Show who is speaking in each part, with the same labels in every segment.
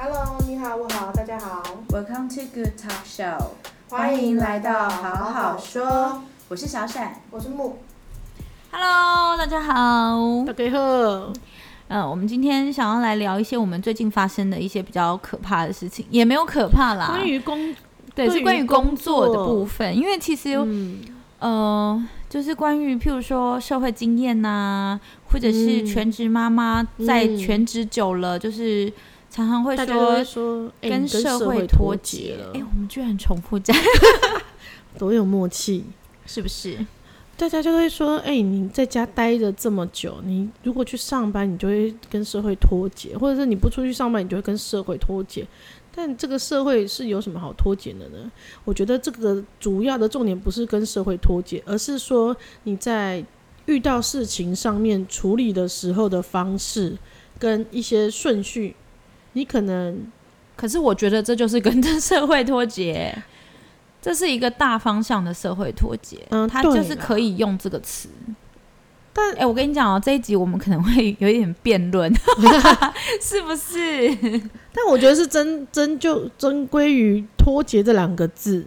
Speaker 1: Hello，你好，我好，大家好。
Speaker 2: Welcome to Good Talk Show，
Speaker 1: 欢迎来到好好说。
Speaker 2: 我是小闪，
Speaker 1: 我是木。
Speaker 3: Hello，大家好。
Speaker 1: 大家好。
Speaker 3: 嗯，我们今天想要来聊一些我们最近发生的一些比较可怕的事情，也没有可怕啦。
Speaker 1: 关于工，
Speaker 3: 对，是关于工作的部分。因为其实，
Speaker 1: 嗯，
Speaker 3: 呃，就是关于譬如说社会经验呐、啊，或者是全职妈妈在全职久了，嗯、就是常常会说
Speaker 1: 说
Speaker 3: 跟社会脱节了。哎、欸，我们居然重复在，
Speaker 1: 多有默契，
Speaker 3: 是不是？
Speaker 1: 大家就会说：“哎、欸，你在家待着这么久，你如果去上班，你就会跟社会脱节；或者是你不出去上班，你就会跟社会脱节。但这个社会是有什么好脱节的呢？我觉得这个主要的重点不是跟社会脱节，而是说你在遇到事情上面处理的时候的方式跟一些顺序，你可能……
Speaker 3: 可是我觉得这就是跟这社会脱节。”这是一个大方向的社会脱节，嗯，他就是可以用这个词。但哎、欸，我跟你讲哦，这一集我们可能会有一点辩论，是不是？
Speaker 1: 但我觉得是真真就真归于脱节这两个字。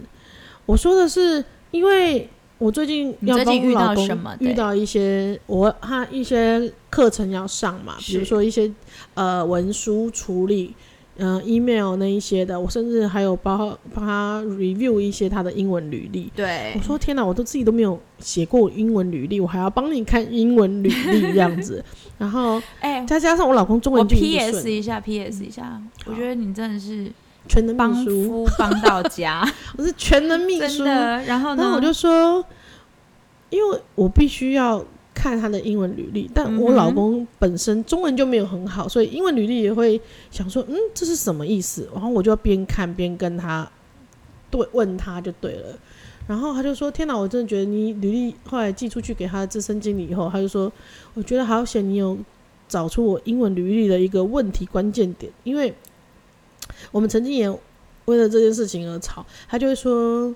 Speaker 1: 我说的是，因为我最近要帮我老公遇到一些我他一些课程要上嘛，比如说一些呃文书处理。嗯、呃、，email 那一些的，我甚至还有帮帮他 review 一些他的英文履历。
Speaker 3: 对，
Speaker 1: 我说天哪，我都自己都没有写过英文履历，我还要帮你看英文履历这样子。然后，哎、欸，再加上我老公中文就。
Speaker 3: PS 一下，PS 一下，我觉得你真的是
Speaker 1: 全能
Speaker 3: 秘书帮到家，
Speaker 1: 我是全能秘书。
Speaker 3: 然后呢，
Speaker 1: 然后我就说，因为我必须要。看他的英文履历，但我老公本身中文就没有很好，所以英文履历也会想说，嗯，这是什么意思？然后我就要边看边跟他对问他就对了。然后他就说：“天哪，我真的觉得你履历后来寄出去给他的资深经理以后，他就说，我觉得好险你有找出我英文履历的一个问题关键点，因为我们曾经也为了这件事情而吵。”他就会说。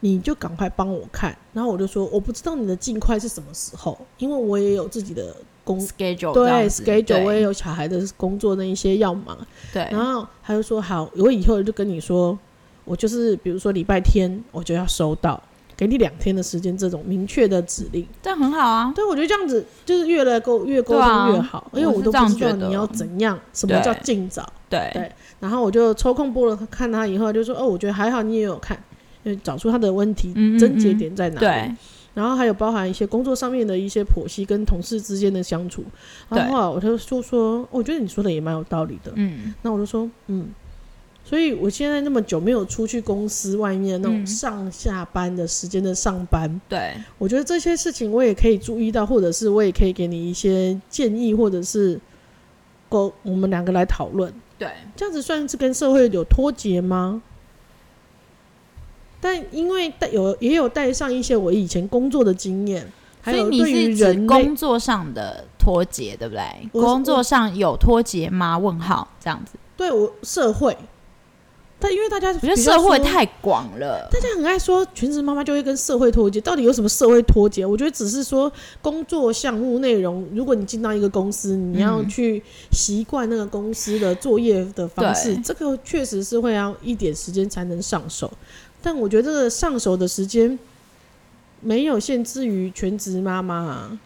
Speaker 1: 你就赶快帮我看，然后我就说我不知道你的尽快是什么时候，因为我也有自己的工
Speaker 3: schedule，
Speaker 1: 对 schedule，我也有小孩的工作那一些要忙，
Speaker 3: 对。
Speaker 1: 然后他就说好，我以后就跟你说，我就是比如说礼拜天我就要收到，给你两天的时间，这种明确的指令，
Speaker 3: 这样很好啊。
Speaker 1: 对，我觉得这样子就是越来沟越沟通越好，因为我都不知道你要怎样，什么叫尽早，
Speaker 3: 对
Speaker 1: 对。然后我就抽空播了看他以后就说哦，我觉得还好，你也有看。就找出他的问题症结点在哪里，对，然后还有包含一些工作上面的一些剖析跟同事之间的相处，然后我就说说，我觉得你说的也蛮有道理的，嗯，那我就说，嗯，所以我现在那么久没有出去公司外面那种上下班的时间的上班，
Speaker 3: 对，
Speaker 1: 我觉得这些事情我也可以注意到，或者是我也可以给你一些建议，或者是够我们两个来讨论，
Speaker 3: 对，
Speaker 1: 这样子算是跟社会有脱节吗？但因为带有也有带上一些我以前工作的经验，还有对于人
Speaker 3: 工作上的脱节，对不对？工作上有脱节吗？问号这样子。
Speaker 1: 对我社会，但因为大家
Speaker 3: 我觉得社会太广了，
Speaker 1: 大家很爱说全职妈妈就会跟社会脱节，到底有什么社会脱节？我觉得只是说工作项目内容，如果你进到一个公司，你要去习惯那个公司的作业的方式，嗯、这个确实是会要一点时间才能上手。但我觉得这个上手的时间没有限制于全职妈妈啊，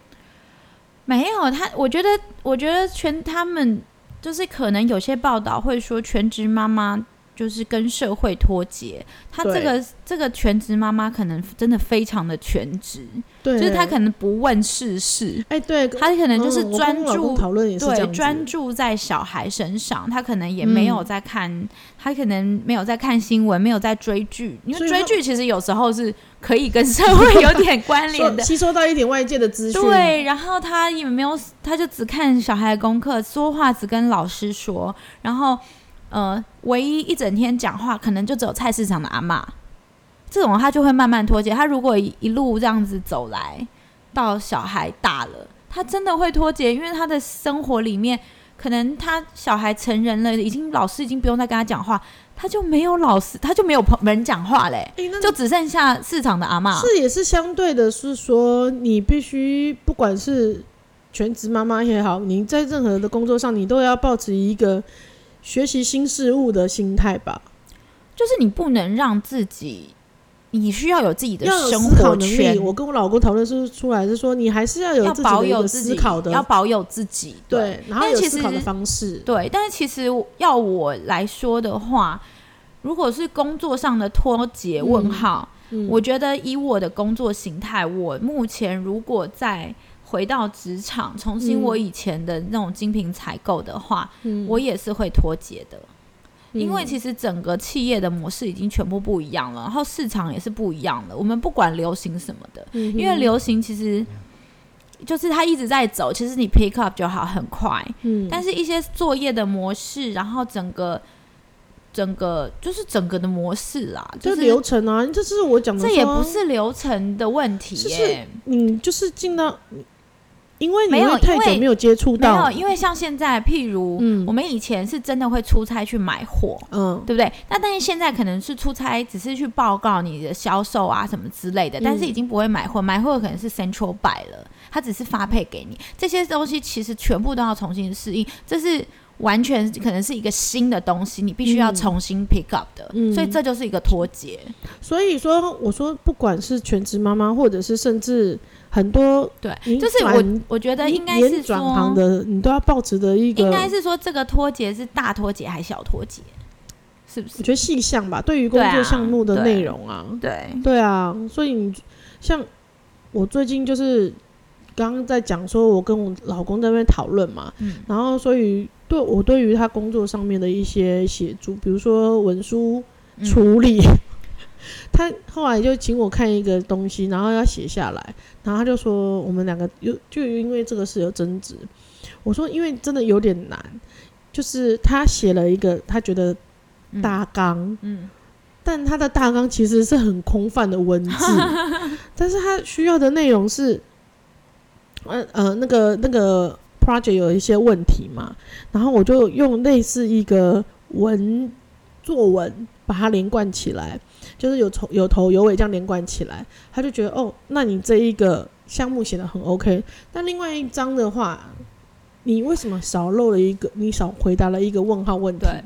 Speaker 3: 没有他，我觉得，我觉得全他们就是可能有些报道会说全职妈妈。就是跟社会脱节，她这个这个全职妈妈可能真的非常的全职，
Speaker 1: 对，
Speaker 3: 就是她可能不问世事，
Speaker 1: 哎，对，
Speaker 3: 她可能就是专注
Speaker 1: 讨论，
Speaker 3: 对，专注在小孩身上，她可能也没有在看，她可能没有在看新闻，没有在追剧，因为追剧其实有时候是可以跟 社 会有点关联的，
Speaker 1: 吸收到一点外界的资讯，
Speaker 3: 对，然后他也没有，他就只看小孩的功课，说话只跟老师说，然后。呃，唯一一整天讲话可能就只有菜市场的阿妈，这种他就会慢慢脱节。他如果一,一路这样子走来，到小孩大了，他真的会脱节，因为他的生活里面，可能他小孩成人了，已经老师已经不用再跟他讲话，他就没有老师，他就没有朋人讲话嘞，欸、就只剩下市场的阿妈。
Speaker 1: 是也是相对的，是说你必须不管是全职妈妈也好，你在任何的工作上，你都要保持一个。学习新事物的心态吧。
Speaker 3: 就是你不能让自己，你需要有自己的生
Speaker 1: 活
Speaker 3: 能力。
Speaker 1: 我跟我老公讨论是出来是说，你还是要有自己的一个思考的，
Speaker 3: 要保有自己。
Speaker 1: 对，然后有思考的方式。
Speaker 3: 对，但是其实要我来说的话，如果是工作上的脱节问号，嗯嗯、我觉得以我的工作形态，我目前如果再回到职场，重新我以前的那种精品采购的话，嗯、我也是会脱节的。因为其实整个企业的模式已经全部不一样了，然后市场也是不一样的。我们不管流行什么的，因为流行其实就是它一直在走，其实你 pick up 就好很快。嗯，但是一些作业的模式，然后整个整个就是整个的模式啦，就是
Speaker 1: 流程啊，这是我讲的，
Speaker 3: 这也不是流程的问题耶，
Speaker 1: 你就是进到。因为你会太久没有接触到，
Speaker 3: 没有，因为像现在，譬如，嗯，我们以前是真的会出差去买货，嗯，对不对？那但是现在可能是出差，只是去报告你的销售啊什么之类的，嗯、但是已经不会买货，买货可能是 Central Buy 了，它只是发配给你这些东西，其实全部都要重新适应，这是完全可能是一个新的东西，你必须要重新 pick up 的，嗯、所以这就是一个脱节。
Speaker 1: 所以说，我说不管是全职妈妈，或者是甚至。很多
Speaker 3: 对，就是我我觉得应该是
Speaker 1: 转行的，你都要抱持的一个。
Speaker 3: 应该是说这个脱节是大脱节还是小脱节？是不是？
Speaker 1: 我觉得细项吧，对于工作项目的内容啊，
Speaker 3: 对啊对，
Speaker 1: 对啊，所以你像我最近就是刚刚在讲说，我跟我老公在那边讨论嘛，嗯，然后所以对我对于他工作上面的一些协助，比如说文书处理。嗯他后来就请我看一个东西，然后要写下来，然后他就说我们两个有就因为这个事有争执。我说因为真的有点难，就是他写了一个他觉得大纲，嗯，嗯，但他的大纲其实是很空泛的文字，但是他需要的内容是，呃呃那个那个 project 有一些问题嘛，然后我就用类似一个文作文把它连贯起来。就是有头有头有尾这样连贯起来，他就觉得哦，那你这一个项目写的很 OK，但另外一张的话，你为什么少漏了一个？你少回答了一个问号问题？对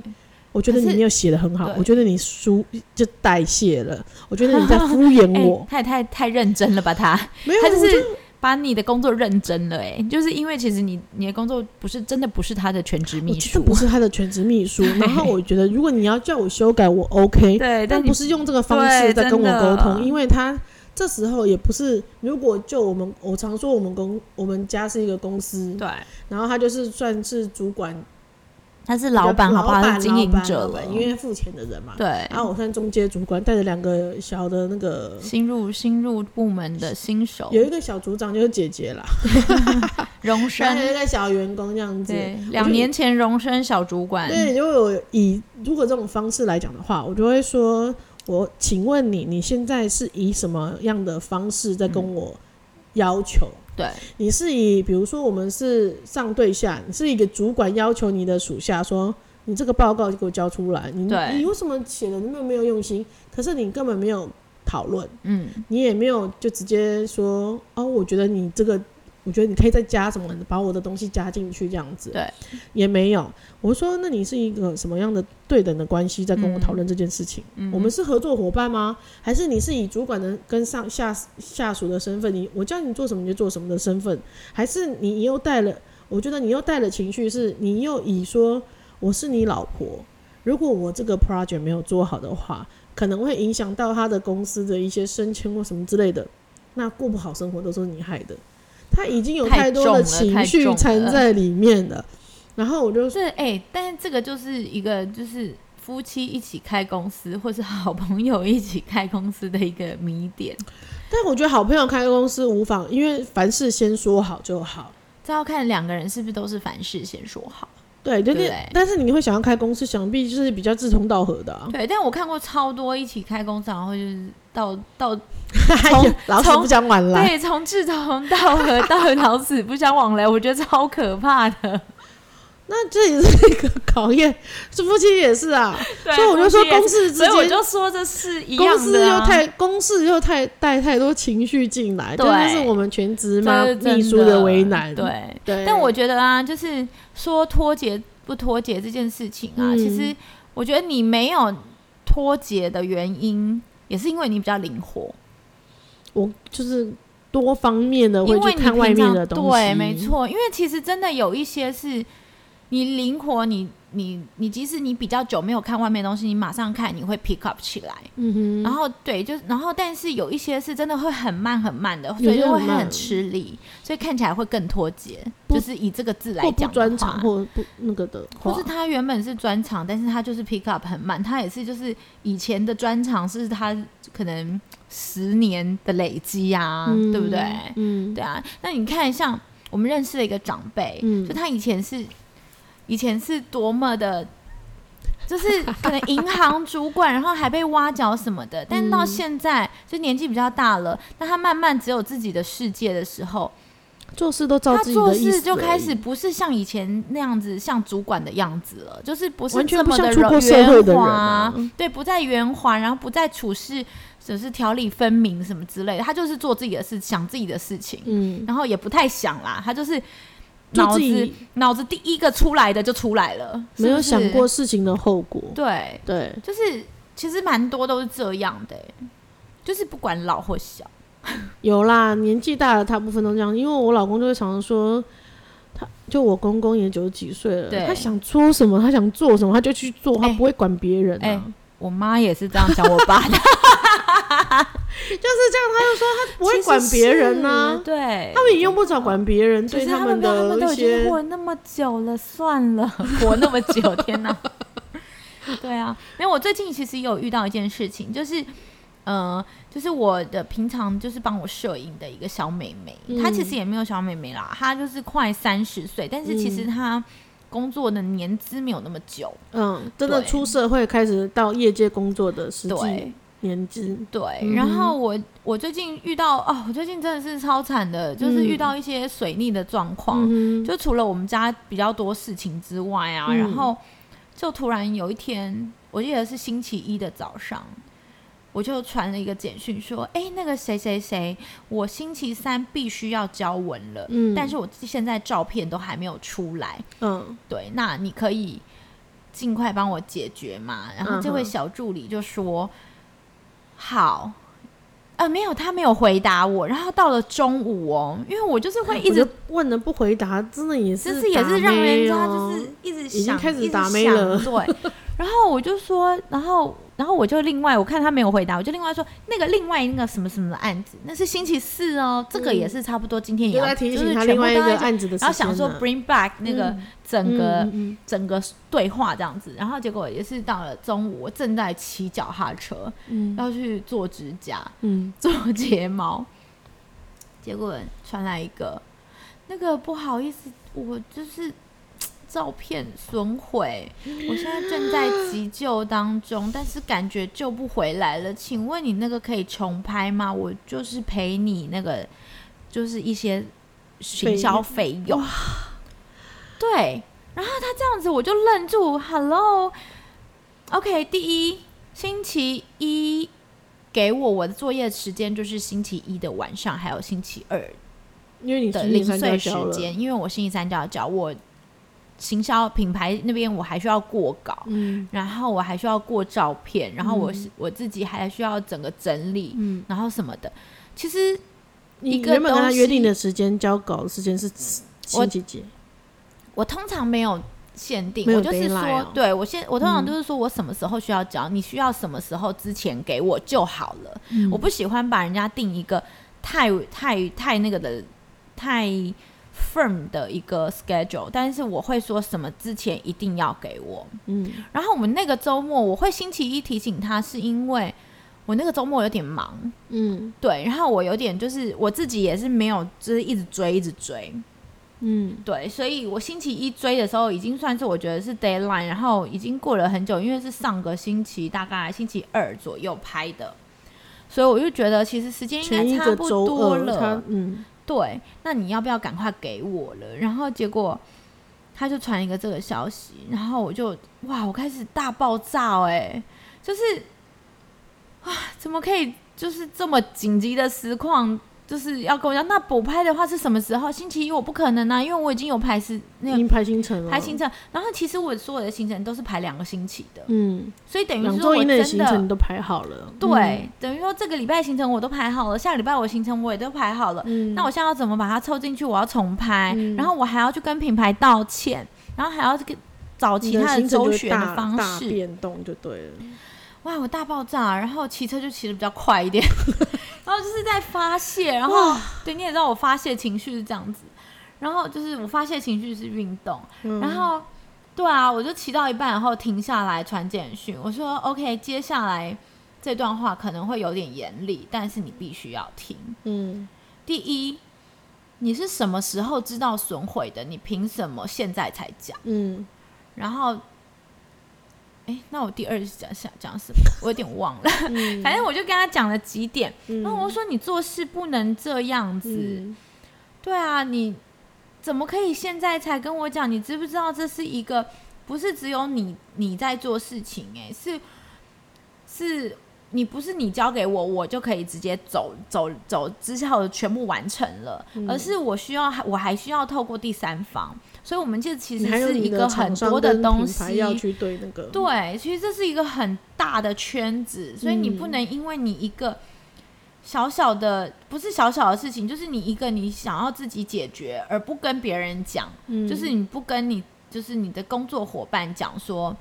Speaker 1: 我觉得你没有写的很好，我觉得你书就代谢了，我觉得你在 敷衍我。
Speaker 3: 他也太太认真了吧？他没有，他就是。把你的工作认真了，哎，就是因为其实你你的工作不是真的不是他的全职秘书，
Speaker 1: 不是他的全职秘书。然后我觉得，如果你要叫我修改，我 OK，对，但不是用这个方式在跟我沟通，因为他这时候也不是。如果就我们，我常说我们公我们家是一个公司，对，然后他就是算是主管。
Speaker 3: 他是老板，好不好？他是经营者了，
Speaker 1: 因为付钱的人嘛。
Speaker 3: 对。
Speaker 1: 然后我算中阶主管，带着两个小的那个
Speaker 3: 新入新入部门的新手，
Speaker 1: 有一个小组长就是姐姐啦，
Speaker 3: 荣升，
Speaker 1: 有一个小员工这样子。
Speaker 3: 两年前荣升小主管。
Speaker 1: 对，如果以如果这种方式来讲的话，我就会说，我请问你，你现在是以什么样的方式在跟我要求？嗯对，你是以比如说我们是上对下，你是一个主管要求你的属下说，你这个报告就给我交出来，你你为什么写的那么没有用心？可是你根本没有讨论，嗯，你也没有就直接说哦，我觉得你这个。我觉得你可以再加什么，把我的东西加进去，这样子。对，也没有。我说，那你是一个什么样的对等的关系，在跟我讨论这件事情？嗯、我们是合作伙伴吗？还是你是以主管的跟上下下属的身份？你我叫你做什么你就做什么的身份？还是你又带了？我觉得你又带了情绪，是你又以说我是你老婆，如果我这个 project 没有做好的话，可能会影响到他的公司的一些升迁或什么之类的，那过不好生活都是你害的。他已经有太多的情绪掺在里面了，了然后我就是：“哎、
Speaker 3: 欸，但是这个就是一个就是夫妻一起开公司，或是好朋友一起开公司的一个谜点。
Speaker 1: 但我觉得好朋友开公司无妨，因为凡事先说好就好。
Speaker 3: 这要看两个人是不是都是凡事先说好。
Speaker 1: 对，对对。但是你会想要开公司，想必就是比较志同道合的、啊。
Speaker 3: 对，但我看过超多一起开公司，然后就是到到。”
Speaker 1: 从老死不相往来，
Speaker 3: 对，从志同道合到老死不相往来，我觉得超可怕的。
Speaker 1: 那这也是一个考验，是夫妻也是啊。所以我就说，公事之间，
Speaker 3: 所以我就说这是一样的、啊。
Speaker 1: 公事又太，公事又太带太多情绪进来，这就是我们全职妈秘书的为难。
Speaker 3: 对对。但我觉得啊，就是说脱节。不脱节这件事情啊，
Speaker 1: 嗯、
Speaker 3: 其实我觉得你没有脱节的原因，也是因为你比较灵活。
Speaker 1: 我就是多方面的会去看外面的东西，
Speaker 3: 对，没错。因为其实真的有一些是你灵活，你。你你即使你比较久没有看外面的东西，你马上看你会 pick up 起来，嗯哼。然后对，就然后但是有一些是真的会很慢很慢的，所以就会很吃力，所以看起来会更脱节。就是以这个字来讲，
Speaker 1: 专长或不那个的，
Speaker 3: 或是他原本是专长，但是他就是 pick up 很慢，他也是就是以前的专长是他可能十年的累积啊，嗯、对不对？嗯，对啊。那你看像我们认识的一个长辈，嗯，就他以前是。以前是多么的，就是可能银行主管，然后还被挖角什么的，但是到现在就年纪比较大了，那他慢慢只有自己的世界的时候，
Speaker 1: 做事都照自己的意思，他做事
Speaker 3: 就开始不是像以前那样子像主管的样子了，就是不是
Speaker 1: 这
Speaker 3: 么的圆滑，对，不再圆滑，然后不再处事只是条理分明什么之类的，他就是做自己的事，想自己的事情，嗯，然后也不太想啦，他就是。脑子脑子第一个出来的就出来了，
Speaker 1: 没有想过事情的后果。
Speaker 3: 对
Speaker 1: 对，
Speaker 3: 就是其实蛮多都是这样的，就是不管老或小，
Speaker 1: 有啦，年纪大了大部分都这样。因为我老公就会常常说，他就我公公也九十几岁了，他想说什么，他想做什么，他就去做，他不会管别人。哎，
Speaker 3: 我妈也是这样讲我爸的。
Speaker 1: 就是这样，他就说他不会管别人呢、啊，
Speaker 3: 对，
Speaker 1: 他们也用不着管别人，对他们的一些，
Speaker 3: 他们都已经活那么久了，算了，活那么久，天哪！对啊，因为我最近其实有遇到一件事情，就是，呃，就是我的平常就是帮我摄影的一个小妹妹，嗯、她其实也没有小妹妹啦，她就是快三十岁，但是其实她工作的年资没有那么久，嗯，
Speaker 1: 真的出社会开始到业界工作的时机。年纪
Speaker 3: 对，然后我我最近遇到哦，我最近真的是超惨的，就是遇到一些水逆的状况，嗯、就除了我们家比较多事情之外啊，嗯、然后就突然有一天，我记得是星期一的早上，我就传了一个简讯说，哎，那个谁谁谁，我星期三必须要交文了，嗯，但是我现在照片都还没有出来，嗯，对，那你可以尽快帮我解决嘛？然后这位小助理就说。好，呃，没有，他没有回答我。然后到了中午哦，因为我就是会一直
Speaker 1: 问的不回答，真的也是，
Speaker 3: 就是也是让人家就是一直想，
Speaker 1: 开始打没了，
Speaker 3: 对。然后我就说，然后。然后我就另外，我看他没有回答，我就另外说那个另外那个什么什么的案子，那是星期四哦，这个也是差不多今天也要，
Speaker 1: 嗯、就是另外一个案子的，
Speaker 3: 然后想说 bring back 那个整个、整个对话这样子，然后结果也是到了中午，我正在骑脚踏车，嗯、要去做指甲，嗯、做睫毛，结果传来一个那个不好意思，我就是。照片损毁，我现在正在急救当中，但是感觉救不回来了。请问你那个可以重拍吗？我就是赔你那个，就是一些行销费用。对，然后他这样子我就愣住。Hello，OK，第一星期一给我我的作业时间就是星期一的晚上，还有星期二因为你的零碎时间，因为我星期三就要交我。行销品牌那边我还需要过稿，嗯，然后我还需要过照片，然后我我自己还需要整个整理，嗯，然后什么的。其实一个
Speaker 1: 你原本跟他约定的时间交稿的时间是星期几？
Speaker 3: 我通常没有限定，我就是说，哦、对我现我通常都是说我什么时候需要交，嗯、你需要什么时候之前给我就好了。嗯、我不喜欢把人家定一个太太太那个的太。Firm 的一个 schedule，但是我会说什么之前一定要给我，嗯，然后我们那个周末我会星期一提醒他，是因为我那个周末有点忙，嗯，对，然后我有点就是我自己也是没有，就是一直追一直追，嗯，对，所以我星期一追的时候已经算是我觉得是 deadline，然后已经过了很久，因为是上个星期大概星期二左右拍的，所以我就觉得其实时间应该差不多了，嗯。对，那你要不要赶快给我了？然后结果他就传一个这个消息，然后我就哇，我开始大爆炸哎、就是啊，怎么可以就是这么紧急的实况就是要跟我讲，那补拍的话是什么时候？星期一我不可能啊，因为我已经有排时那个
Speaker 1: 已经排行程了，
Speaker 3: 排行程。然后其实我所有的行程都是排两个星期的，
Speaker 1: 嗯，
Speaker 3: 所以等于说
Speaker 1: 两周以内的行程
Speaker 3: 的
Speaker 1: 都排好了。
Speaker 3: 对，
Speaker 1: 嗯、
Speaker 3: 等于说这个礼拜行程我都排好了，下个礼拜我行程我也都排好了。嗯，那我现在要怎么把它凑进去？我要重拍，嗯、然后我还要去跟品牌道歉，然后还要跟找其他的周旋的方式
Speaker 1: 变动就对了。
Speaker 3: 哇，我大爆炸，然后骑车就骑的比较快一点。然后就是在发泄，然后对，你也知道我发泄情绪是这样子，然后就是我发泄情绪是运动，嗯、然后对啊，我就骑到一半，然后停下来传简讯，我说 OK，接下来这段话可能会有点严厉，但是你必须要听。嗯，第一，你是什么时候知道损毁的？你凭什么现在才讲？嗯，然后。哎，那我第二是讲想讲什么？我有点忘了。嗯、反正我就跟他讲了几点。嗯、然后我说：“你做事不能这样子。嗯”对啊，你怎么可以现在才跟我讲？你知不知道这是一个不是只有你你在做事情？哎，是是，你不是你交给我，我就可以直接走走走之后全部完成了，嗯、而是我需要我还需要透过第三方。所以，我们这其实是一个很多的东西
Speaker 1: 要去对那个。
Speaker 3: 对，其实这是一个很大的圈子，所以你不能因为你一个小小的，不是小小的事情，就是你一个你想要自己解决，而不跟别人讲，嗯、就是你不跟你，就是你的工作伙伴讲说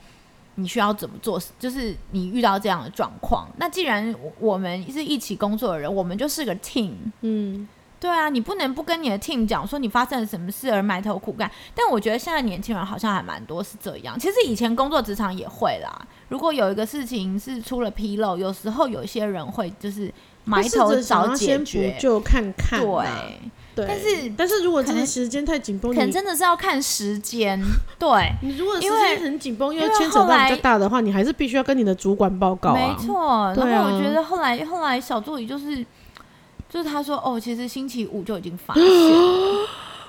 Speaker 3: 你需要怎么做，就是你遇到这样的状况。那既然我们是一起工作的人，我们就是个 team，嗯。对啊，你不能不跟你的 team 讲说你发生了什么事而埋头苦干。但我觉得现在年轻人好像还蛮多是这样。其实以前工作职场也会啦。如果有一个事情是出了纰漏，有时候有一些人会就是埋头找解决，
Speaker 1: 就看看。
Speaker 3: 对，
Speaker 1: 对。
Speaker 3: 但是
Speaker 1: 但是如果真的时间太紧绷，
Speaker 3: 可能真的是要看时间。对，
Speaker 1: 你如果时间很紧绷，又牵扯到比较大的话，你还是必须要跟你的主管报告啊。
Speaker 3: 没错。然后我觉得后来后来小助理就是。就是他说哦，其实星期五就已经发现了，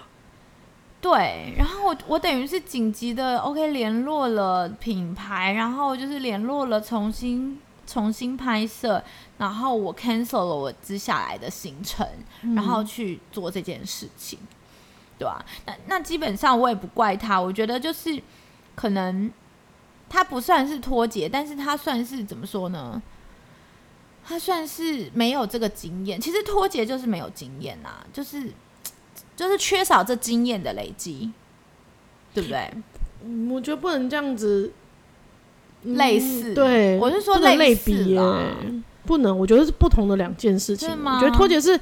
Speaker 3: 对，然后我我等于是紧急的 OK 联络了品牌，然后就是联络了重新重新拍摄，然后我 cancel 了我接下来的行程，然后去做这件事情，嗯、对吧、啊？那那基本上我也不怪他，我觉得就是可能他不算是脱节，但是他算是怎么说呢？他算是没有这个经验，其实脱节就是没有经验呐、啊，就是就是缺少这经验的累积，对不对？
Speaker 1: 我觉得不能这样子，
Speaker 3: 嗯、类似。对，
Speaker 1: 我是说
Speaker 3: 类比啊，
Speaker 1: 不能。我觉得是不同的两件事情。吗我觉得脱节是。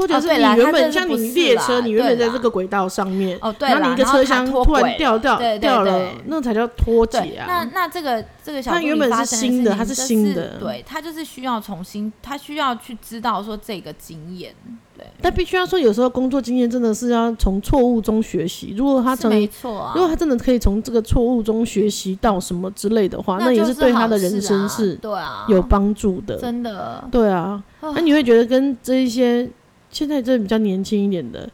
Speaker 1: 或者是你原本像你列车，你原本在这个轨道上面，然后你一个车厢突然掉掉掉了，那才叫脱节啊。
Speaker 3: 那那这个这个小，
Speaker 1: 它原本是新的，它是新的，
Speaker 3: 对，它就是需要重新，它需要去知道说这个经验，对。
Speaker 1: 但必须要说，有时候工作经验真的是要从错误中学习。如果他从没错，如果他真的可以从这个错误中学习到什么之类的话，那也是对他的人生是对啊有帮助的，
Speaker 3: 真的。
Speaker 1: 对啊，那你会觉得跟这一些。现在这比较年轻一点的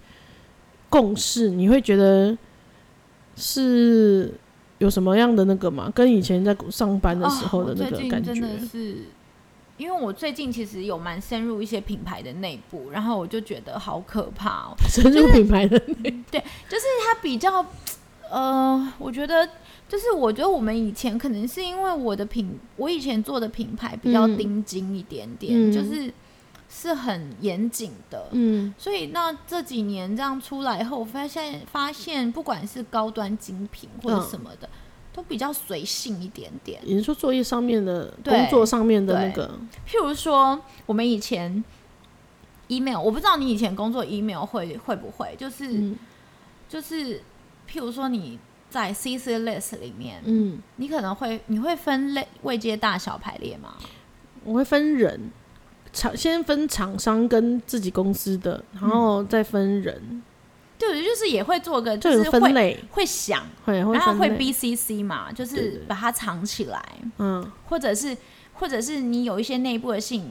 Speaker 1: 共识，你会觉得是有什么样的那个吗？跟以前在上班的时候的那个感觉？哦、真的是，
Speaker 3: 因为我最近其实有蛮深入一些品牌的内部，然后我就觉得好可怕哦。
Speaker 1: 深入品牌的内部，
Speaker 3: 对，就是它比较呃，我觉得就是我觉得我们以前可能是因为我的品，我以前做的品牌比较盯紧一点点，嗯、就是。是很严谨的，嗯，所以那这几年这样出来后，发现发现不管是高端精品或者什么的，嗯、都比较随性一点点。
Speaker 1: 你是说作业上面的工作上面的那个，
Speaker 3: 譬如说我们以前 email，我不知道你以前工作 email 会会不会，就是、嗯、就是譬如说你在 CC list 里面，嗯，你可能会你会分类未接大小排列吗？
Speaker 1: 我会分人。厂先分厂商跟自己公司的，然后再分人。嗯、
Speaker 3: 对，就是也会做个就是会
Speaker 1: 分类，
Speaker 3: 会想，
Speaker 1: 会
Speaker 3: 然后会 BCC 嘛，就是把它藏起来。嗯，或者是或者是你有一些内部的信，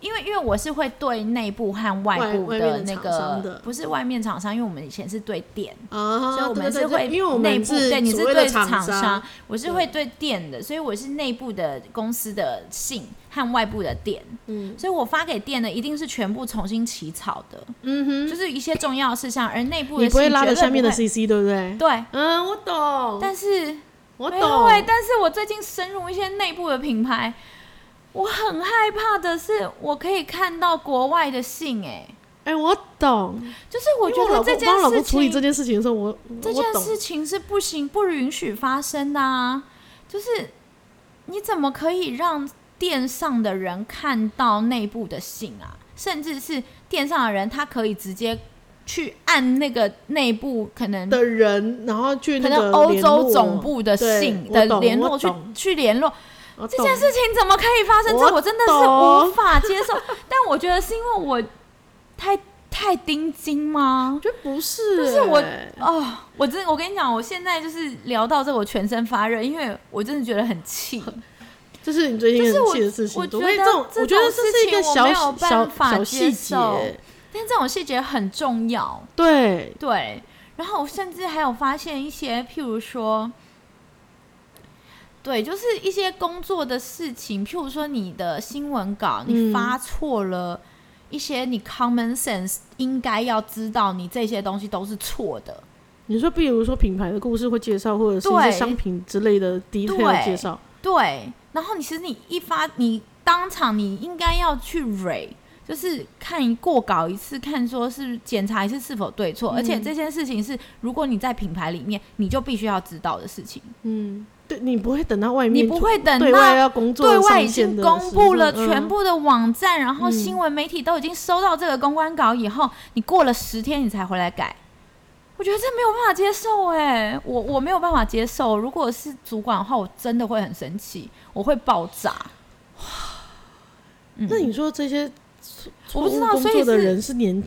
Speaker 3: 因为因为我是会对内部和外部的那
Speaker 1: 个，
Speaker 3: 不是外面厂商，因为我们以前是对店，
Speaker 1: 啊，
Speaker 3: 所以我们是
Speaker 1: 会
Speaker 3: 内部对你是对厂
Speaker 1: 厂
Speaker 3: 商，我是会对店的，所以我是内部的公司的信和外部的店，
Speaker 1: 嗯，
Speaker 3: 所以我发给店的一定是全部重新起草的，
Speaker 1: 嗯哼，
Speaker 3: 就是一些重要的事项，而内部的
Speaker 1: 你不会拉着下面的
Speaker 3: 信
Speaker 1: CC 对不对？
Speaker 3: 对，
Speaker 1: 嗯，我懂，
Speaker 3: 但是
Speaker 1: 我懂，
Speaker 3: 但是我最近深入一些内部的品牌。我很害怕的是，我可以看到国外的信，哎，
Speaker 1: 哎，我懂，
Speaker 3: 就是我觉得这件事情
Speaker 1: 处理这件事情的时候，我
Speaker 3: 这件事情是不行、不允许发生的啊！就是你怎么可以让店上的人看到内部的信啊？甚至是店上的人，他可以直接去按那个内部可能
Speaker 1: 的人，然后去
Speaker 3: 可能欧洲总部的信的联络去去联络。这件事情怎么可以发生？这我真的是无法接受。但我觉得是因为我太太钉金吗？
Speaker 1: 我觉得不是，
Speaker 3: 就是我哦，我真我跟你讲，我现在就是聊到这，我全身发热，因为我真的觉得很气。
Speaker 1: 这是你最近很气的事情。
Speaker 3: 我觉得这种，
Speaker 1: 我觉得这是一个小小小细节，
Speaker 3: 但这种细节很重要。
Speaker 1: 对
Speaker 3: 对，然后我甚至还有发现一些，譬如说。对，就是一些工作的事情，譬如说你的新闻稿，你发错了一些，你 common sense 应该要知道，你这些东西都是错的。
Speaker 1: 你说，比如说品牌的故事会介绍，或者是一些商品之类的 detail 介绍，
Speaker 3: 对。然后你其实你一发，你当场你应该要去 read，就是看过稿一次，看说是检查一次是否对错，嗯、而且这件事情是如果你在品牌里面，你就必须要知道的事情。嗯。
Speaker 1: 你不会等到外面，
Speaker 3: 你不会等到
Speaker 1: 对外要工作，
Speaker 3: 对外已经公布了全部的网站，
Speaker 1: 嗯、
Speaker 3: 然后新闻媒体都已经收到这个公关稿以后，你过了十天你才回来改，我觉得这没有办法接受哎，我我没有办法接受。如果是主管的话，我真的会很生气，我会爆炸。
Speaker 1: 嗯、那你说这些
Speaker 3: 我不知道，所以
Speaker 1: 的人是年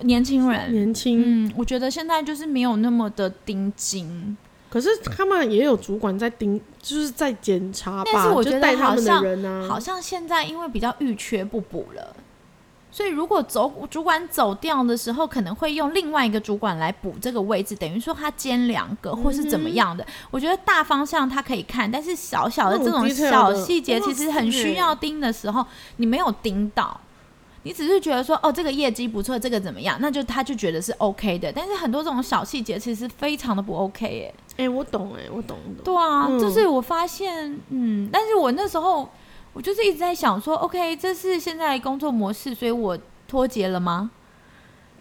Speaker 3: 年轻人，
Speaker 1: 年轻，
Speaker 3: 嗯，我觉得现在就是没有那么的盯紧。
Speaker 1: 可是他们也有主管在盯，就是在检查吧。
Speaker 3: 但是我觉得好像、
Speaker 1: 啊、
Speaker 3: 好像现在因为比较遇缺不补了，所以如果走主管走掉的时候，可能会用另外一个主管来补这个位置，等于说他兼两个或是怎么样的。嗯、我觉得大方向他可以看，但是小小的这种小细节其实很需要盯的时候，你没有盯到。你只是觉得说哦，这个业绩不错，这个怎么样？那就他就觉得是 OK 的。但是很多这种小细节其实非常的不 OK 哎。
Speaker 1: 哎、欸，我懂哎，我懂。
Speaker 3: 对啊，嗯、就是我发现，嗯，但是我那时候我就是一直在想说，OK，这是现在工作模式，所以我脱节了吗？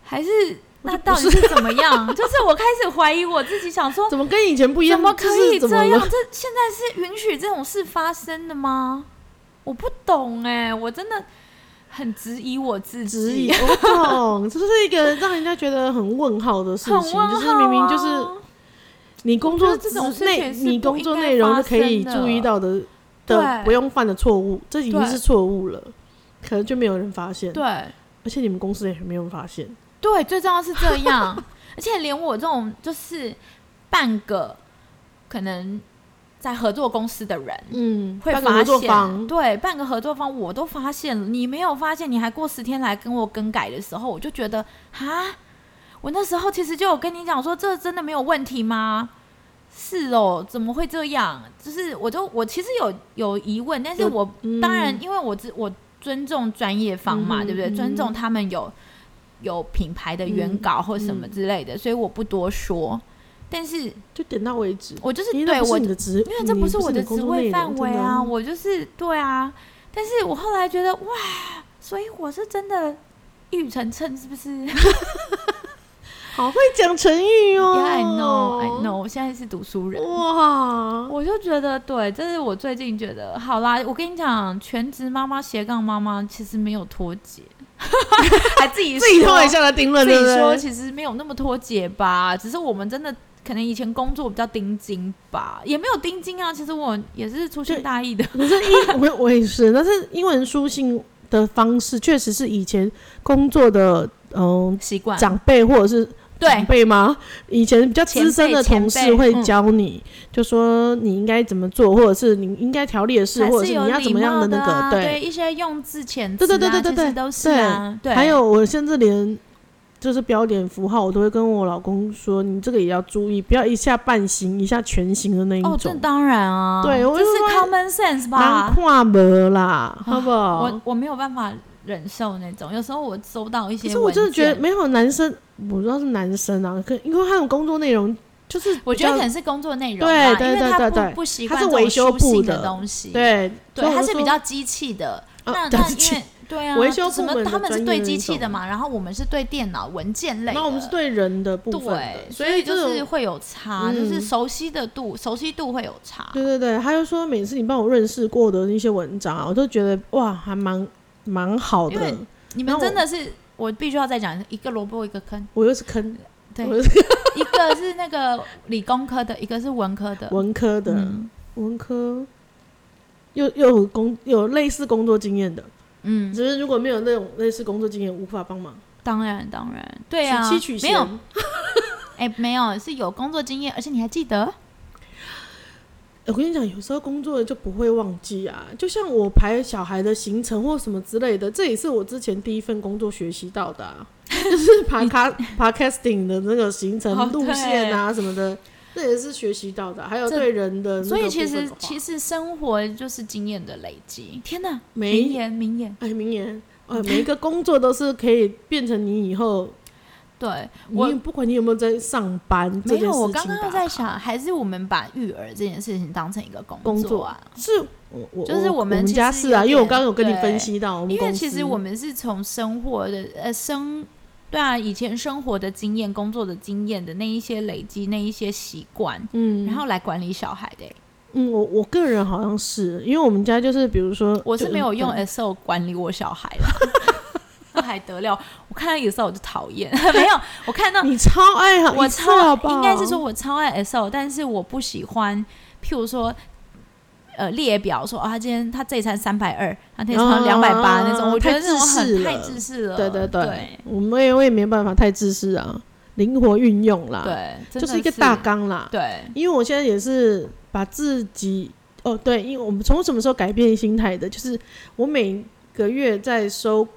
Speaker 3: 还是那到底是怎么样？就，就是我开始怀疑我自己，想说
Speaker 1: 怎么跟以前不一样？
Speaker 3: 怎么可以这样？这现在是允许这种事发生的吗？我不懂哎，我真的。很质疑我自己，
Speaker 1: 我懂，这是一个让人家觉得很问号的事情，啊、就是明明就是你工作这种内，你工作内容就可以注意到的的不用犯的错误，这已经是错误了，可能就没有人发现。
Speaker 3: 对，
Speaker 1: 而且你们公司也没有人发
Speaker 3: 现。对，最重要是这样，而且连我这种就是半个可能。在合作公司的人，嗯，会发现，对，半个合作方我都发现了，你没有发现，你还过十天来跟我更改的时候，我就觉得，哈，我那时候其实就有跟你讲说，这真的没有问题吗？是哦，怎么会这样？就是，我就我其实有有疑问，但是我、嗯、当然，因为我我尊重专业方嘛，嗯、对不对？尊重他们有有品牌的原稿或什么之类的，嗯、所以我不多说。但是
Speaker 1: 就点到为止，
Speaker 3: 我就是对我的
Speaker 1: 职，
Speaker 3: 因为这不是我的职位范围啊，我就是对啊。但是我后来觉得哇，所以我是真的一语成谶，是不是？
Speaker 1: 好会讲成语哦
Speaker 3: ！Yeah, I know, I know，我现在是读书人哇，我就觉得对，这是我最近觉得好啦。我跟你讲，全职妈妈斜杠妈妈其实没有脱节。还自己
Speaker 1: 自己脱一下的定论，
Speaker 3: 自己说其实没有那么脱节吧，只是我们真的可能以前工作比较盯紧吧，也没有盯紧啊。其实我也是粗心大意的，
Speaker 1: 可是英我我也是，但是英文书信的方式确实是以前工作的嗯习惯，长辈或者是长辈吗？以前比较资深的同事会教你，
Speaker 3: 嗯、
Speaker 1: 就说你应该怎么做，或者是你应该条列式，或者是你要怎么样的那个，
Speaker 3: 啊、
Speaker 1: 对，
Speaker 3: 对一些用字遣词、啊，
Speaker 1: 对对对对对对，
Speaker 3: 都是啊，对。
Speaker 1: 还有我甚至连就是标点符号，我都会跟我老公说，你这个也要注意，不要一下半形，一下全形的那一种。哦，
Speaker 3: 这当然啊，
Speaker 1: 对，我
Speaker 3: 这是 common sense 吧？
Speaker 1: 跨模啦，好不好？
Speaker 3: 我我没有办法忍受那种，有时候我收到一些，
Speaker 1: 可是我真的觉得没有男生。我不知道是男生啊，可因为他的工作内容就是，
Speaker 3: 我觉得可能是工作内容，
Speaker 1: 对对对对对，
Speaker 3: 不习惯
Speaker 1: 他是维修部的
Speaker 3: 东西，
Speaker 1: 对
Speaker 3: 对，他是比较机器的。那那因为对啊，
Speaker 1: 维修
Speaker 3: 什么他们是对机器的嘛，然后我们是对电脑文件类的，
Speaker 1: 然后我们是对人的部分，
Speaker 3: 所以就是会有差，就是熟悉的度，熟悉度会有差。
Speaker 1: 对对对，他就说每次你帮我认识过的那些文章啊，我都觉得哇，还蛮蛮好的。
Speaker 3: 你们真的是。我必须要再讲一个萝卜一个坑，
Speaker 1: 我又是坑，
Speaker 3: 对，一个是那个理工科的，一个是文科的，
Speaker 1: 文科的，嗯、文科。又又有工有类似工作经验的，嗯，只是如果没有那种类似工作经验，无法帮忙。
Speaker 3: 当然当然，对啊，取取没有，哎、欸，没有是有工作经验，而且你还记得。我
Speaker 1: 跟你讲，有时候工作就不会忘记啊。就像我排小孩的行程或什么之类的，这也是我之前第一份工作学习到的、啊，就是爬卡 podcasting 的那个行程路线啊什么的，这也是学习到的。还有对人的，
Speaker 3: 所以其实其实生活就是经验的累积。天哪，名言名言，
Speaker 1: 哎，名言，呃，每一个工作都是可以变成你以后。
Speaker 3: 对，
Speaker 1: 我不管你有没有在上班，
Speaker 3: 没有。我刚刚在想，还是我们把育儿这件事情当成一个工作啊？
Speaker 1: 是，我
Speaker 3: 就是我们
Speaker 1: 家是啊，因为我刚刚有跟你分析到，
Speaker 3: 因为其实我们是从生活的呃生，对啊，以前生活的经验、工作的经验的那一些累积、那一些习惯，嗯，然后来管理小孩的。
Speaker 1: 嗯，我我个人好像是，因为我们家就是比如说，
Speaker 3: 我是没有用 Excel 管理我小孩的。还得了？我看到 Excel 我就讨厌，没有。我看到
Speaker 1: 你超爱，
Speaker 3: 我超应该是说我超爱 Excel，但是我不喜欢，譬如说，呃，列表说哦，他今天他这一餐三百二，他那餐两百八那种，我觉得这种很太自私了。
Speaker 1: 对对对，我们也我也没办法太自私啊，灵活运用啦，对，就是一个大纲啦。对，因为我现在也是把自己哦，对，因为我们从什么时候改变心态的？就是我每个月在收。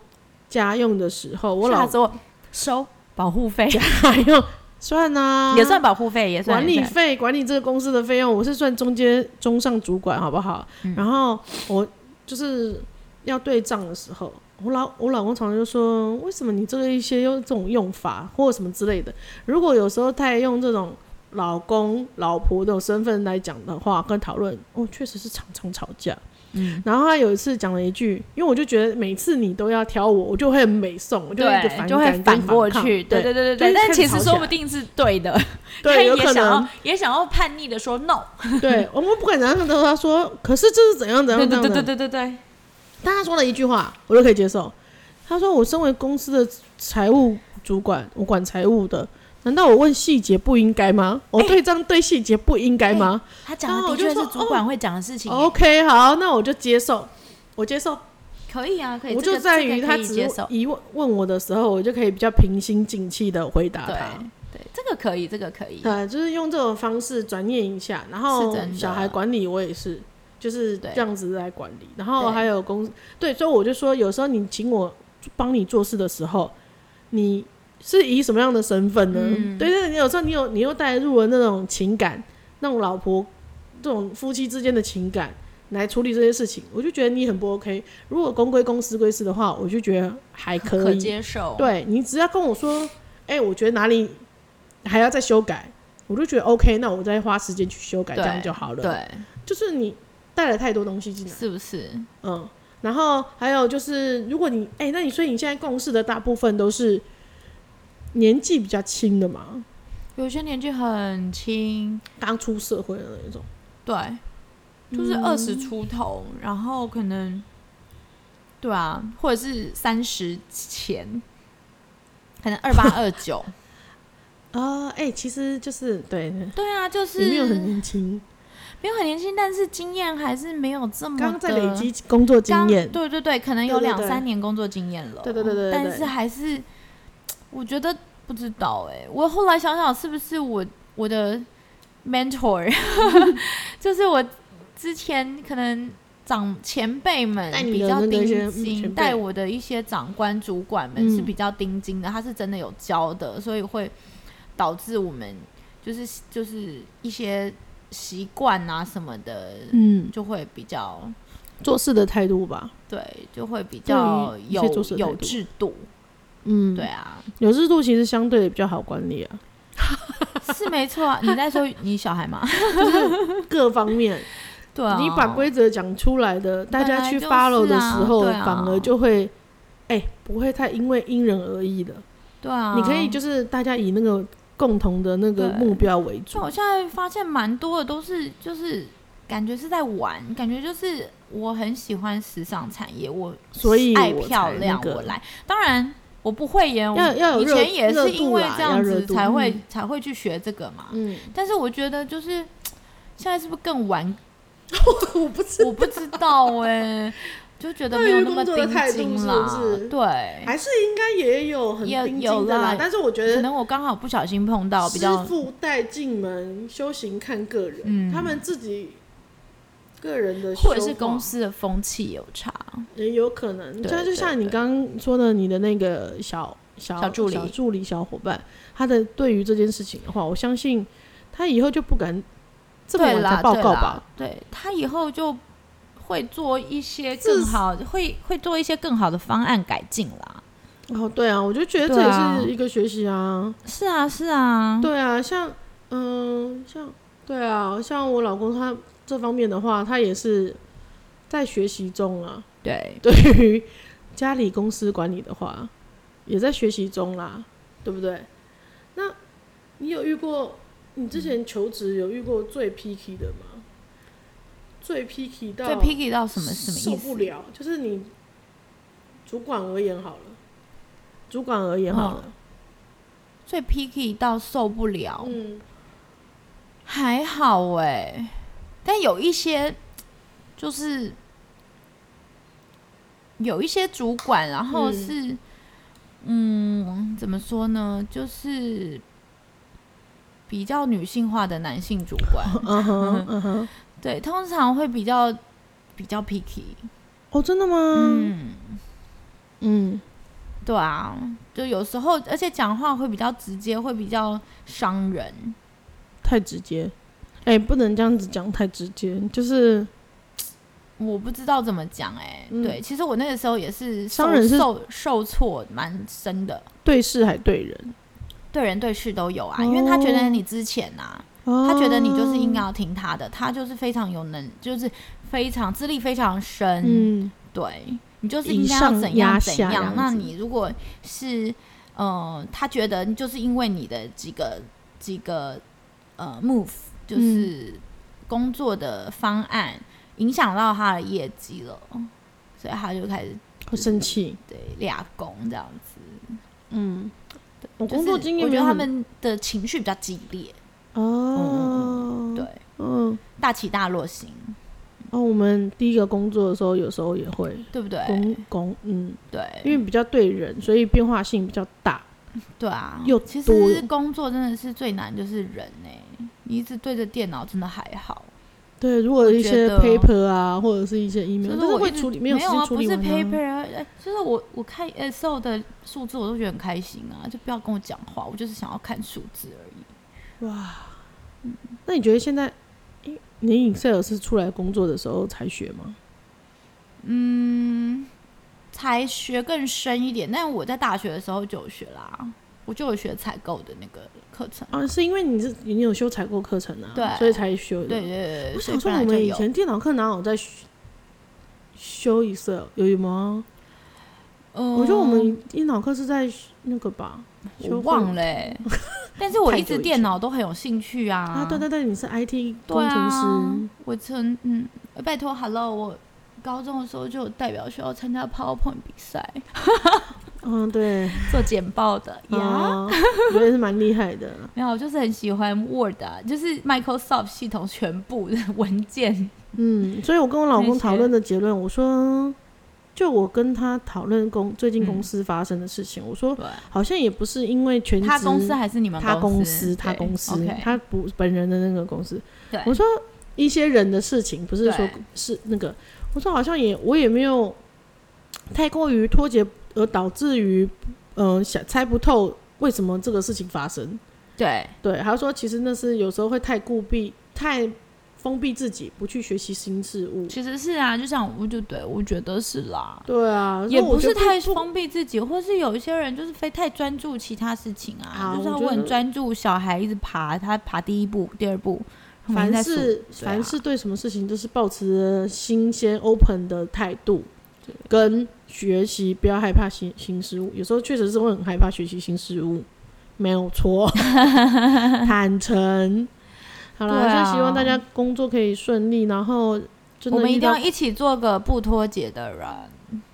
Speaker 1: 家用的时候，我老说
Speaker 3: 收保护费，
Speaker 1: 家用算啊，
Speaker 3: 也算保护费，也算
Speaker 1: 管理费，管理这个公司的费用，我是算中间中上主管，好不好？嗯、然后我就是要对账的时候，我老我老公常常就说，为什么你这个一些用这种用法或什么之类的？如果有时候他也用这种老公老婆这种身份来讲的话，跟讨论，哦，确实是常常吵架。嗯，然后他有一次讲了一句，因为我就觉得每次你都要挑我，我就会很美颂，我就会反
Speaker 3: 就会反过去，对对对对对。但其实说不定是对的，对，有可能也想要叛逆的说 no。
Speaker 1: 对，我们不管怎样都他说，可是这是怎样怎样怎样。
Speaker 3: 对对对对对。
Speaker 1: 但他说了一句话，我都可以接受。他说：“我身为公司的财务主管，我管财务的。”难道我问细节不应该吗？我对这样对细节不应该吗？
Speaker 3: 他讲的的确是主管会讲的事情。
Speaker 1: OK，好，那我就接受，我接受，
Speaker 3: 可以啊，可以。
Speaker 1: 我就在于他只疑问问我的时候，我就可以比较平心静气的回答他。
Speaker 3: 对，这个可以，这个可以。
Speaker 1: 对，就是用这种方式转念一下，然后小孩管理我也是，就是这样子来管理。然后还有公对，所以我就说，有时候你请我帮你做事的时候，你。是以什么样的身份呢？嗯、对对，你有时候你有你又带入了那种情感，那种老婆这种夫妻之间的情感来处理这些事情，我就觉得你很不 OK。如果公归公，私归私的话，我就觉得还可以
Speaker 3: 可接受。
Speaker 1: 对，你只要跟我说，哎、欸，我觉得哪里还要再修改，我就觉得 OK，那我再花时间去修改，这样就好了。
Speaker 3: 对，
Speaker 1: 就是你带了太多东西进来，
Speaker 3: 是不是？
Speaker 1: 嗯，然后还有就是，如果你哎、欸，那你所以你现在共事的大部分都是。年纪比较轻的嘛，
Speaker 3: 有些年纪很轻，
Speaker 1: 刚出社会的那种，
Speaker 3: 对，就是二十出头，嗯、然后可能，对啊，或者是三十前，可能二八二九，
Speaker 1: 啊，哎，其实就是对，
Speaker 3: 对啊，就是
Speaker 1: 没有很年轻，
Speaker 3: 没有很年轻，但是经验还是没有这么
Speaker 1: 刚在累积工作经验，
Speaker 3: 对对对，可能有两三年工作经验了，
Speaker 1: 对对对对，
Speaker 3: 但是还是。我觉得不知道哎、欸，我后来想想，是不是我我的 mentor，就是我之前可能长前辈们比较钉金，带我的一些长官主管们是比较钉金的，他是真的有教的，所以会导致我们就是就是一些习惯啊什么的，嗯，就会比较
Speaker 1: 做事的态度吧，
Speaker 3: 对，就会比较有有制度。嗯，对啊，
Speaker 1: 有制度其实相对比较好管理啊，
Speaker 3: 是没错啊。你在说你小孩吗？
Speaker 1: 就是各方面，对啊，你把规则讲出来的，大家去 follow 的时候，反而就会，哎，不会太因为因人而异的。
Speaker 3: 对啊，
Speaker 1: 你可以就是大家以那个共同的那个目标为主。
Speaker 3: 我现在发现蛮多的都是就是感觉是在玩，感觉就是我很喜欢时尚产业，我所以爱漂亮，我来，当然。我不会演，我以前也是因为这样子才会才会去学这个嘛。嗯，但是我觉得就是 现在是不是更玩？
Speaker 1: 我不知
Speaker 3: 我不知道哎，就觉得没有那么钉金了。对，
Speaker 1: 还是应该也有很钉金的啦。但是我觉得
Speaker 3: 可能我刚好不小心碰到比较
Speaker 1: 师傅带进门，修行看个人，他们自己。个人的，
Speaker 3: 或者是公司的风气有差，
Speaker 1: 也有可能。就就像你刚刚说的，你的那个小小
Speaker 3: 小助理
Speaker 1: 小助理小伙伴，他的对于这件事情的话，我相信他以后就不敢这么晚才报告吧？
Speaker 3: 对，他以后就会做一些更好，会会做一些更好的方案改进啦。
Speaker 1: 哦，对啊，我就觉得这也是一个学习啊。
Speaker 3: 是啊，是啊，
Speaker 1: 对啊，像嗯，像对啊，像我老公他。这方面的话，他也是在学习中啊。
Speaker 3: 对，
Speaker 1: 对于家里公司管理的话，也在学习中啦，对不对？那你有遇过？你之前求职有遇过最 picky 的吗？嗯、最 picky 到
Speaker 3: 最 picky 到什么什么？
Speaker 1: 受不了，就是你主管而言好了，主管而言好了，嗯、
Speaker 3: 最 picky 到受不了。嗯，还好哎、欸。但有一些，就是有一些主管，然后是，嗯，嗯，怎么说呢？就是比较女性化的男性主管，嗯哼，嗯哼，对，通常会比较比较 picky。
Speaker 1: 哦，真的吗？嗯
Speaker 3: 嗯，对啊，就有时候，而且讲话会比较直接，会比较伤人，
Speaker 1: 太直接。哎、欸，不能这样子讲太直接，就是
Speaker 3: 我不知道怎么讲哎、欸。嗯、对，其实我那个时候也是受人是受受挫蛮深的，
Speaker 1: 对事还对人，
Speaker 3: 对人对事都有啊。哦、因为他觉得你之前呐、啊，哦、他觉得你就是应该要听他的，他就是非常有能，就是非常资历非常深。嗯，对你就是应该要怎样怎样。那你如果是呃，他觉得就是因为你的几个几个呃 move。就是工作的方案影响到他的业绩了，所以他就开始
Speaker 1: 会生气，
Speaker 3: 对，俩工这样子。
Speaker 1: 嗯，我工作经验，
Speaker 3: 我觉得他们的情绪比较激烈。哦，对，嗯，大起大落型。
Speaker 1: 哦，我们第一个工作的时候，有时候也会，
Speaker 3: 对不对？
Speaker 1: 工工，嗯，
Speaker 3: 对，
Speaker 1: 因为比较对人，所以变化性比较大。
Speaker 3: 对啊，又其实工作真的是最难，就是人呢。你一直对着电脑真的还好，
Speaker 1: 对，如果一些 paper 啊，或者是一些 email，就是我会处理，没有时间处理。
Speaker 3: 不是 paper 啊，就是我我看 Excel 的数字，我都觉得很开心啊，就不要跟我讲话，我就是想要看数字而已。哇，
Speaker 1: 嗯，那你觉得现在，你 Excel 是出来工作的时候才学吗？
Speaker 3: 嗯，才学更深一点，但我在大学的时候就有学啦，我就有学采购的那个。课程
Speaker 1: 啊，是因为你是你有修采购课程啊，
Speaker 3: 对，
Speaker 1: 所以才修的。
Speaker 3: 对对对，
Speaker 1: 我想说我们以前电脑课哪有在修 Excel 有吗？嗯，我觉得我们电脑课是在那个吧，
Speaker 3: 我忘了。但是我一直电脑都很有兴趣啊。
Speaker 1: 啊，对对对，你是 IT 工程师。
Speaker 3: 我曾嗯，拜托，Hello，我高中的时候就有代表学校参加 PowerPoint 比赛。
Speaker 1: 嗯，对，
Speaker 3: 做简报的呀，
Speaker 1: 我觉得是蛮厉害的。
Speaker 3: 没有，我就是很喜欢 Word，啊，就是 Microsoft 系统全部的文件。
Speaker 1: 嗯，所以我跟我老公讨论的结论，我说就我跟他讨论公最近公司发生的事情，嗯、我说好像也不是因为全职
Speaker 3: 他公司还是你们
Speaker 1: 他公司他公司他，他不本人的那个公司，
Speaker 3: 对。
Speaker 1: 我说一些人的事情不是说是那个，我说好像也我也没有太过于脱节而导致于嗯、呃、想猜不透为什么这个事情发生，
Speaker 3: 对。
Speaker 1: 对，他说其实那是有时候会太顾闭太。封闭自己，不去学习新事物，
Speaker 3: 其实是啊，就像我就对我觉得是啦，
Speaker 1: 对啊，
Speaker 3: 也不是太封闭自己，或是有一些人就是非太专注其他事情啊，就是我很专注小孩一直爬，他爬第一步、第二步，
Speaker 1: 凡是凡是对什么事情都是保持新鲜 open 的态度，跟学习不要害怕新新事物，有时候确实是会很害怕学习新事物，没有错，坦诚。好了，就、啊、希望大家工作可以顺利，然后
Speaker 3: 我们一定要一起做个不脱节的人，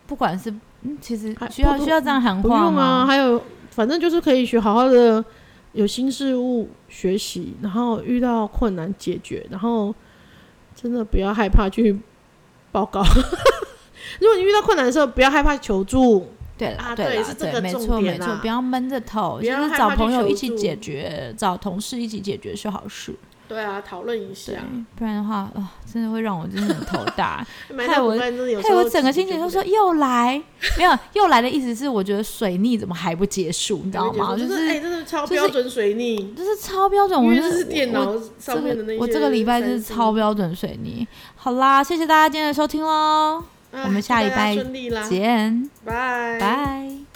Speaker 3: 不管是嗯，其实需要需要这样喊话吗？
Speaker 1: 不用啊，还有反正就是可以学好好的，有新事物学习，然后遇到困难解决，然后真的不要害怕去报告。如果你遇到困难的时候，不要害怕求助。
Speaker 3: 对了，
Speaker 1: 啊，
Speaker 3: 对了，对，没错，没错，不要闷着头，就是找朋友一起解决，找同事一起解决是好事。
Speaker 1: 对啊，讨论一下，
Speaker 3: 不然的话，啊、呃，真的会让我真的很头大，害我，害我整个心情都说又来，没有又来的意思是，我觉得水逆怎么还不结束，你知道吗？就是哎、
Speaker 1: 欸，真的超标准水逆，
Speaker 3: 就是、就是、超标准，我
Speaker 1: 觉得是电脑上面的那些，
Speaker 3: 我这个礼拜就是超标准水逆。好啦，谢谢大家今天的收听喽，我们下礼拜见，
Speaker 1: 拜。拜。